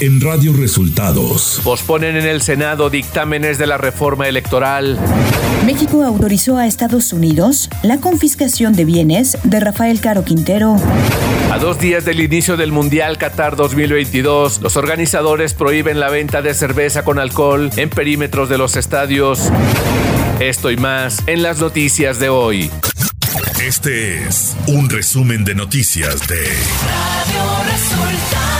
en Radio Resultados. Posponen en el Senado dictámenes de la reforma electoral. México autorizó a Estados Unidos la confiscación de bienes de Rafael Caro Quintero. A dos días del inicio del Mundial Qatar 2022, los organizadores prohíben la venta de cerveza con alcohol en perímetros de los estadios. Esto y más en las noticias de hoy. Este es un resumen de noticias de Radio Resultados.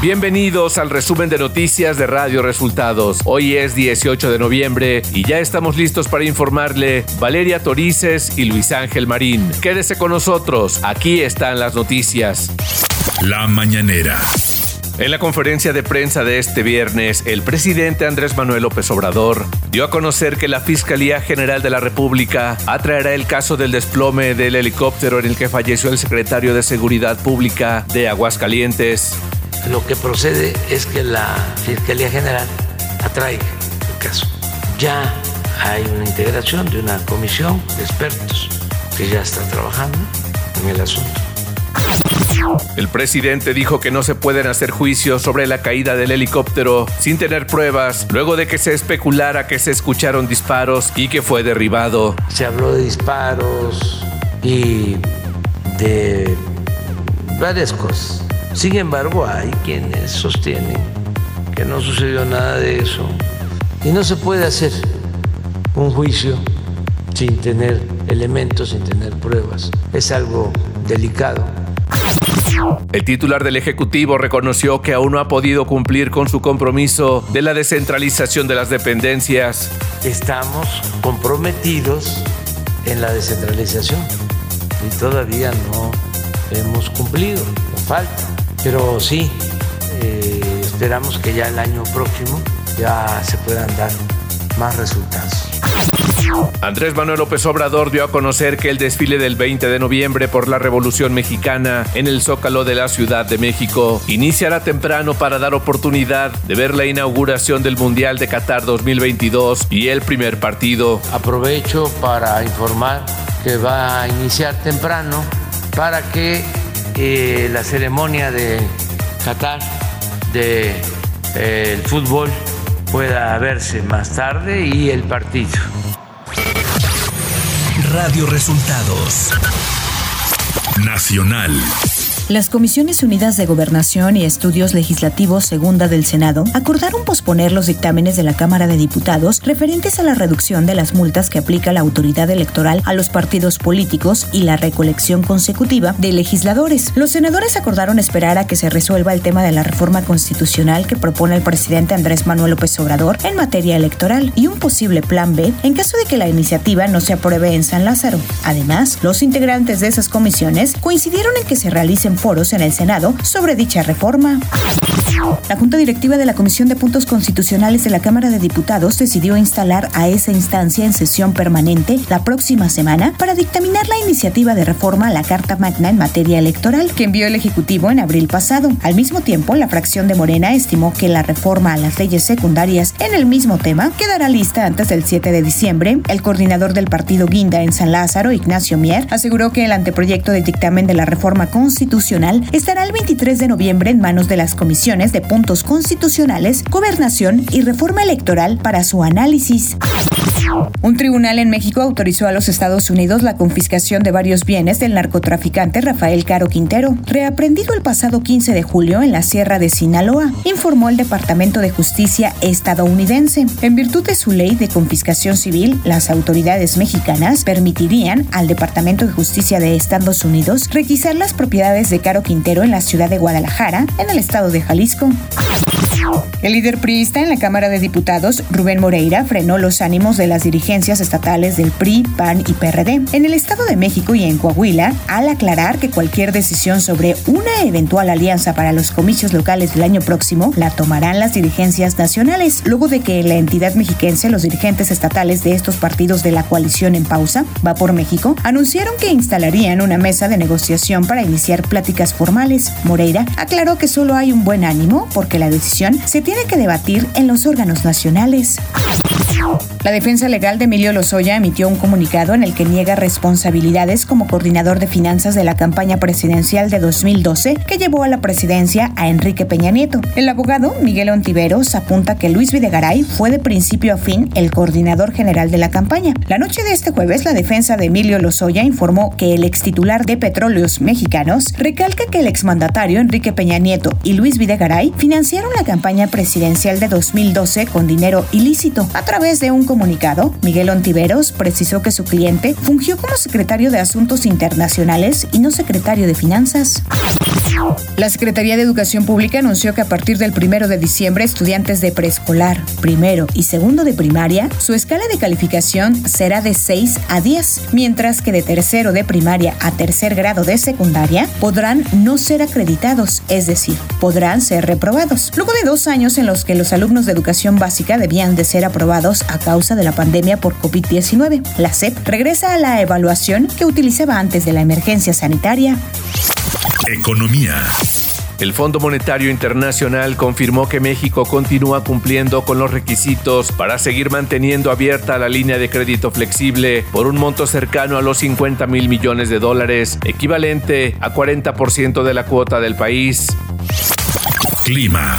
Bienvenidos al resumen de noticias de Radio Resultados. Hoy es 18 de noviembre y ya estamos listos para informarle Valeria Torices y Luis Ángel Marín. Quédese con nosotros, aquí están las noticias. La mañanera. En la conferencia de prensa de este viernes, el presidente Andrés Manuel López Obrador dio a conocer que la Fiscalía General de la República atraerá el caso del desplome del helicóptero en el que falleció el secretario de Seguridad Pública de Aguascalientes. Lo que procede es que la Fiscalía General atraiga el caso. Ya hay una integración de una comisión de expertos que ya está trabajando en el asunto. El presidente dijo que no se pueden hacer juicios sobre la caída del helicóptero sin tener pruebas, luego de que se especulara que se escucharon disparos y que fue derribado. Se habló de disparos y de varias cosas. Sin embargo, hay quienes sostienen que no sucedió nada de eso y no se puede hacer un juicio sin tener elementos, sin tener pruebas. Es algo delicado. El titular del Ejecutivo reconoció que aún no ha podido cumplir con su compromiso de la descentralización de las dependencias. Estamos comprometidos en la descentralización y todavía no hemos cumplido, nos falta. Pero sí, eh, esperamos que ya el año próximo ya se puedan dar más resultados. Andrés Manuel López Obrador dio a conocer que el desfile del 20 de noviembre por la Revolución Mexicana en el Zócalo de la Ciudad de México iniciará temprano para dar oportunidad de ver la inauguración del Mundial de Qatar 2022 y el primer partido. Aprovecho para informar que va a iniciar temprano para que la ceremonia de Qatar de eh, fútbol pueda verse más tarde y el partido. Radio Resultados. Nacional. Las Comisiones Unidas de Gobernación y Estudios Legislativos Segunda del Senado acordaron posponer los dictámenes de la Cámara de Diputados referentes a la reducción de las multas que aplica la autoridad electoral a los partidos políticos y la recolección consecutiva de legisladores. Los senadores acordaron esperar a que se resuelva el tema de la reforma constitucional que propone el presidente Andrés Manuel López Obrador en materia electoral y un posible plan B en caso de que la iniciativa no se apruebe en San Lázaro. Además, los integrantes de esas comisiones coincidieron en que se realicen foros en el Senado sobre dicha reforma. La Junta Directiva de la Comisión de Puntos Constitucionales de la Cámara de Diputados decidió instalar a esa instancia en sesión permanente la próxima semana para dictaminar la iniciativa de reforma a la Carta Magna en materia electoral que envió el Ejecutivo en abril pasado. Al mismo tiempo, la fracción de Morena estimó que la reforma a las leyes secundarias en el mismo tema quedará lista antes del 7 de diciembre. El coordinador del partido Guinda en San Lázaro, Ignacio Mier, aseguró que el anteproyecto de dictamen de la reforma constitucional estará el 23 de noviembre en manos de las comisiones de puntos constitucionales, gobernación y reforma electoral para su análisis. Un tribunal en México autorizó a los Estados Unidos la confiscación de varios bienes del narcotraficante Rafael Caro Quintero, reaprendido el pasado 15 de julio en la Sierra de Sinaloa, informó el Departamento de Justicia estadounidense. En virtud de su ley de confiscación civil, las autoridades mexicanas permitirían al Departamento de Justicia de Estados Unidos requisar las propiedades de Caro Quintero en la ciudad de Guadalajara, en el estado de Jalisco. El líder priista en la Cámara de Diputados, Rubén Moreira, frenó los ánimos de las dirigencias estatales del PRI, PAN y PRD en el Estado de México y en Coahuila al aclarar que cualquier decisión sobre una eventual alianza para los comicios locales del año próximo la tomarán las dirigencias nacionales, luego de que la entidad mexiquense los dirigentes estatales de estos partidos de la coalición en pausa, Va por México, anunciaron que instalarían una mesa de negociación para iniciar pláticas formales. Moreira aclaró que solo hay un buen ánimo porque la decisión se tiene que debatir en los órganos nacionales. La defensa legal de Emilio Lozoya emitió un comunicado en el que niega responsabilidades como coordinador de finanzas de la campaña presidencial de 2012 que llevó a la presidencia a Enrique Peña Nieto. El abogado Miguel Ontiveros apunta que Luis Videgaray fue de principio a fin el coordinador general de la campaña. La noche de este jueves, la defensa de Emilio Lozoya informó que el extitular de Petróleos Mexicanos recalca que el exmandatario Enrique Peña Nieto y Luis Videgaray financiaron la campaña presidencial de 2012 con dinero ilícito. A través de un comunicado, Miguel Ontiveros precisó que su cliente fungió como secretario de Asuntos Internacionales y no secretario de Finanzas. La Secretaría de Educación Pública anunció que a partir del primero de diciembre, estudiantes de preescolar, primero y segundo de primaria, su escala de calificación será de 6 a 10, mientras que de tercero de primaria a tercer grado de secundaria podrán no ser acreditados, es decir, podrán ser reprobados. Luego de dos años en los que los alumnos de educación básica debían de ser aprobados a causa de la pandemia por COVID-19, la SEP regresa a la evaluación que utilizaba antes de la emergencia sanitaria. Economía. El Fondo Monetario Internacional confirmó que México continúa cumpliendo con los requisitos para seguir manteniendo abierta la línea de crédito flexible por un monto cercano a los 50 mil millones de dólares, equivalente a 40% de la cuota del país. Clima.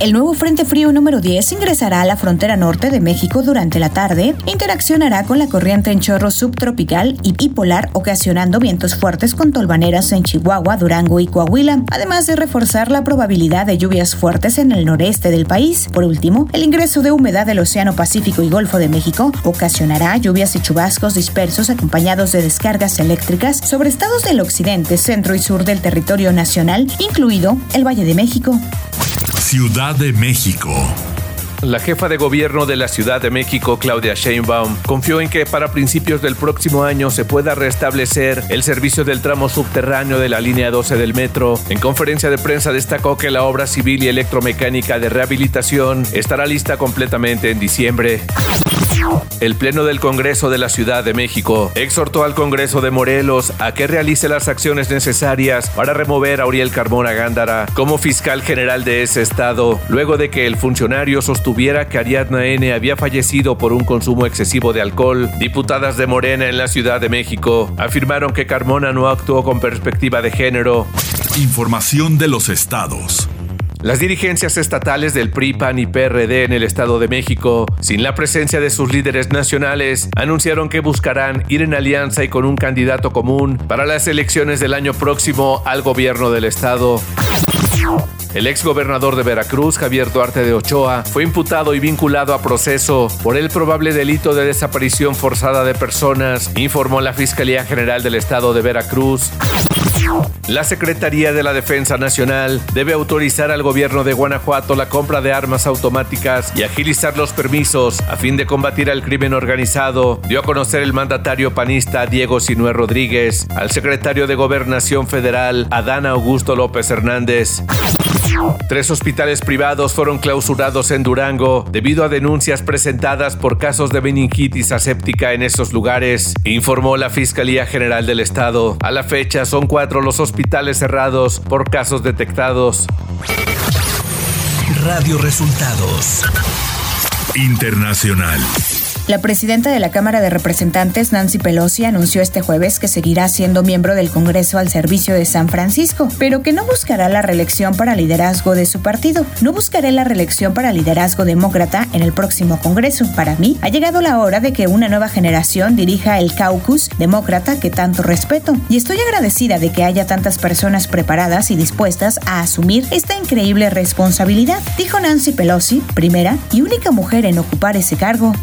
El nuevo Frente Frío número 10 ingresará a la frontera norte de México durante la tarde interaccionará con la corriente en chorro subtropical y bipolar, ocasionando vientos fuertes con tolvaneras en Chihuahua, Durango y Coahuila, además de reforzar la probabilidad de lluvias fuertes en el noreste del país. Por último, el ingreso de humedad del Océano Pacífico y Golfo de México ocasionará lluvias y chubascos dispersos acompañados de descargas eléctricas sobre estados del occidente, centro y sur del territorio nacional, incluido el Valle de México. Ciudad de México. La jefa de gobierno de la Ciudad de México, Claudia Sheinbaum, confió en que para principios del próximo año se pueda restablecer el servicio del tramo subterráneo de la línea 12 del metro. En conferencia de prensa destacó que la obra civil y electromecánica de rehabilitación estará lista completamente en diciembre. El Pleno del Congreso de la Ciudad de México exhortó al Congreso de Morelos a que realice las acciones necesarias para remover a Uriel Carmona Gándara como fiscal general de ese estado, luego de que el funcionario sostuviera que Ariadna N. había fallecido por un consumo excesivo de alcohol. Diputadas de Morena en la Ciudad de México afirmaron que Carmona no actuó con perspectiva de género. Información de los estados. Las dirigencias estatales del PRI, PAN y PRD en el Estado de México, sin la presencia de sus líderes nacionales, anunciaron que buscarán ir en alianza y con un candidato común para las elecciones del año próximo al gobierno del Estado. El exgobernador de Veracruz, Javier Duarte de Ochoa, fue imputado y vinculado a proceso por el probable delito de desaparición forzada de personas, informó la Fiscalía General del Estado de Veracruz. La Secretaría de la Defensa Nacional debe autorizar al gobierno de Guanajuato la compra de armas automáticas y agilizar los permisos a fin de combatir al crimen organizado, dio a conocer el mandatario panista Diego Sinué Rodríguez al secretario de Gobernación Federal Adán Augusto López Hernández. Tres hospitales privados fueron clausurados en Durango debido a denuncias presentadas por casos de meningitis aséptica en esos lugares, informó la Fiscalía General del Estado. A la fecha son cuatro los hospitales cerrados por casos detectados. Radio Resultados. Internacional. La presidenta de la Cámara de Representantes, Nancy Pelosi, anunció este jueves que seguirá siendo miembro del Congreso al servicio de San Francisco, pero que no buscará la reelección para liderazgo de su partido. No buscaré la reelección para liderazgo demócrata en el próximo Congreso. Para mí, ha llegado la hora de que una nueva generación dirija el caucus demócrata que tanto respeto. Y estoy agradecida de que haya tantas personas preparadas y dispuestas a asumir esta increíble responsabilidad, dijo Nancy Pelosi, primera y única mujer en ocupar ese cargo.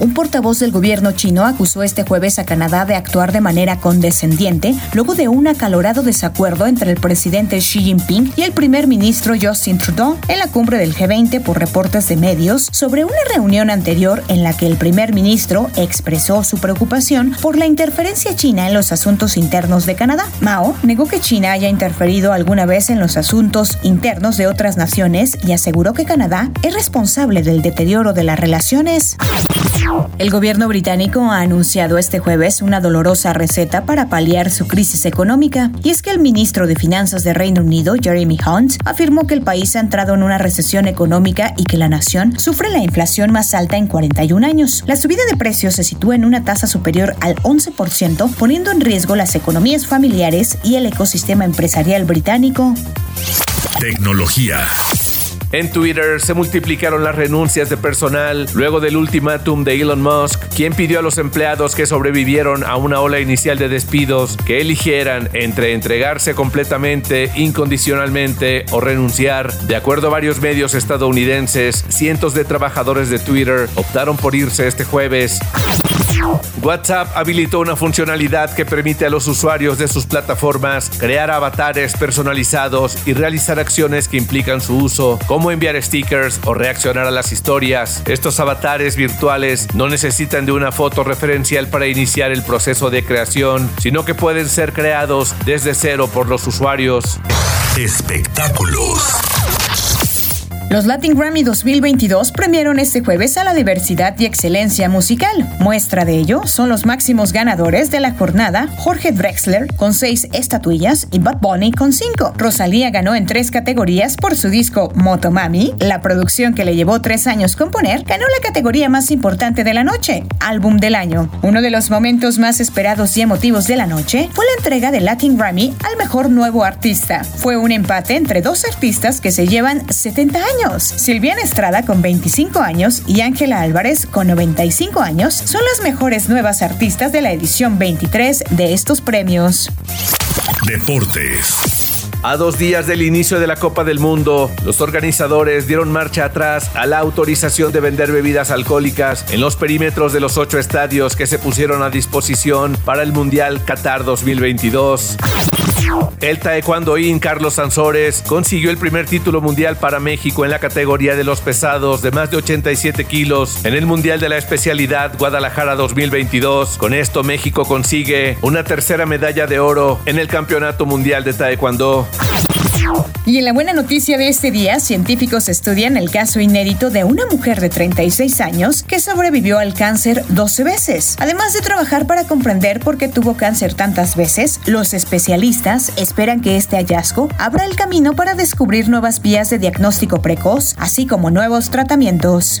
Un portavoz del gobierno chino acusó este jueves a Canadá de actuar de manera condescendiente luego de un acalorado desacuerdo entre el presidente Xi Jinping y el primer ministro Justin Trudeau en la cumbre del G20 por reportes de medios sobre una reunión anterior en la que el primer ministro expresó su preocupación por la interferencia china en los asuntos internos de Canadá. Mao negó que China haya interferido alguna vez en los asuntos internos de otras naciones y aseguró que Canadá es responsable del deterioro de las relaciones. El gobierno británico ha anunciado este jueves una dolorosa receta para paliar su crisis económica, y es que el ministro de Finanzas de Reino Unido, Jeremy Hunt, afirmó que el país ha entrado en una recesión económica y que la nación sufre la inflación más alta en 41 años. La subida de precios se sitúa en una tasa superior al 11%, poniendo en riesgo las economías familiares y el ecosistema empresarial británico. Tecnología. En Twitter se multiplicaron las renuncias de personal luego del ultimátum de Elon Musk, quien pidió a los empleados que sobrevivieron a una ola inicial de despidos que eligieran entre entregarse completamente, incondicionalmente o renunciar. De acuerdo a varios medios estadounidenses, cientos de trabajadores de Twitter optaron por irse este jueves. WhatsApp habilitó una funcionalidad que permite a los usuarios de sus plataformas crear avatares personalizados y realizar acciones que implican su uso, como enviar stickers o reaccionar a las historias. Estos avatares virtuales no necesitan de una foto referencial para iniciar el proceso de creación, sino que pueden ser creados desde cero por los usuarios. Espectáculos. Los Latin Grammy 2022 premiaron este jueves a la diversidad y excelencia musical. Muestra de ello son los máximos ganadores de la jornada Jorge Drexler con seis estatuillas y Bad Bunny con cinco. Rosalía ganó en tres categorías por su disco Motomami. La producción que le llevó tres años componer ganó la categoría más importante de la noche, álbum del año. Uno de los momentos más esperados y emotivos de la noche fue la entrega del Latin Grammy al mejor nuevo artista. Fue un empate entre dos artistas que se llevan 70 años Silviana Estrada con 25 años y Ángela Álvarez con 95 años son las mejores nuevas artistas de la edición 23 de estos premios. Deportes. A dos días del inicio de la Copa del Mundo, los organizadores dieron marcha atrás a la autorización de vender bebidas alcohólicas en los perímetros de los ocho estadios que se pusieron a disposición para el Mundial Qatar 2022. El taekwondoín Carlos Sansores consiguió el primer título mundial para México en la categoría de los pesados de más de 87 kilos en el Mundial de la Especialidad Guadalajara 2022. Con esto México consigue una tercera medalla de oro en el Campeonato Mundial de Taekwondo. Y en la buena noticia de este día, científicos estudian el caso inédito de una mujer de 36 años que sobrevivió al cáncer 12 veces. Además de trabajar para comprender por qué tuvo cáncer tantas veces, los especialistas esperan que este hallazgo abra el camino para descubrir nuevas vías de diagnóstico precoz, así como nuevos tratamientos.